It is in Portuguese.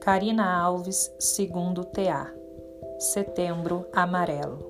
Karina Alves, segundo TA. Setembro Amarelo.